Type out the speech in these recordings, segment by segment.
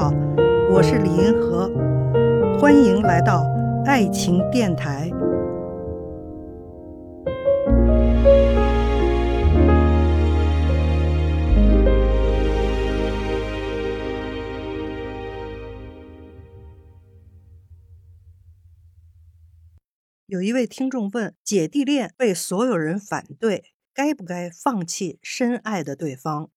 好我是李银河，欢迎来到爱情电台。有一位听众问：姐弟恋被所有人反对，该不该放弃深爱的对方？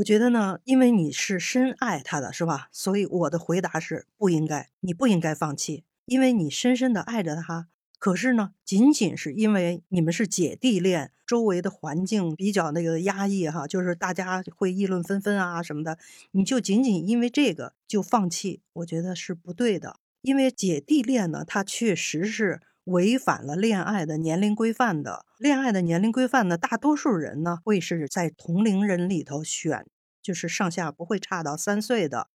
我觉得呢，因为你是深爱他的，是吧？所以我的回答是不应该，你不应该放弃，因为你深深的爱着他。可是呢，仅仅是因为你们是姐弟恋，周围的环境比较那个压抑哈，就是大家会议论纷纷啊什么的，你就仅仅因为这个就放弃，我觉得是不对的。因为姐弟恋呢，它确实是违反了恋爱的年龄规范的。恋爱的年龄规范呢，大多数人呢会是在同龄人里头选，就是上下不会差到三岁的。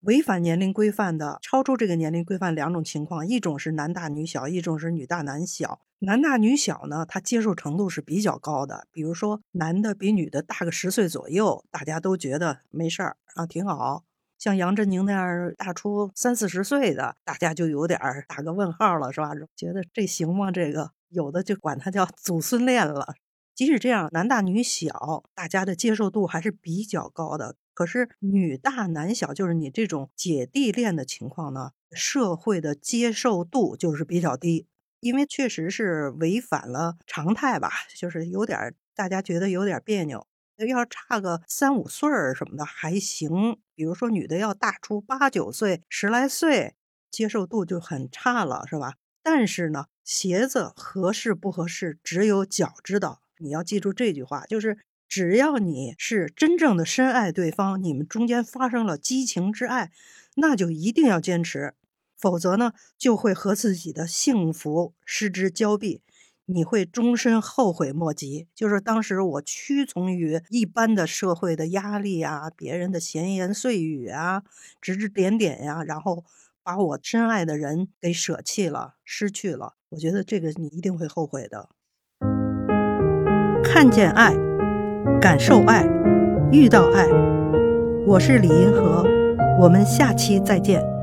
违反年龄规范的，超出这个年龄规范两种情况，一种是男大女小，一种是女大男小。男大女小呢，他接受程度是比较高的。比如说，男的比女的大个十岁左右，大家都觉得没事儿啊，挺好。像杨振宁那样大出三四十岁的，大家就有点打个问号了，是吧？觉得这行吗？这个？有的就管他叫祖孙恋了。即使这样，男大女小，大家的接受度还是比较高的。可是女大男小，就是你这种姐弟恋的情况呢，社会的接受度就是比较低，因为确实是违反了常态吧，就是有点大家觉得有点别扭。要差个三五岁儿什么的还行，比如说女的要大出八九岁、十来岁，接受度就很差了，是吧？但是呢。鞋子合适不合适，只有脚知道。你要记住这句话，就是只要你是真正的深爱对方，你们中间发生了激情之爱，那就一定要坚持，否则呢，就会和自己的幸福失之交臂，你会终身后悔莫及。就是当时我屈从于一般的社会的压力啊，别人的闲言碎语啊，指指点点呀，然后把我深爱的人给舍弃了，失去了。我觉得这个你一定会后悔的。看见爱，感受爱，遇到爱。我是李银河，我们下期再见。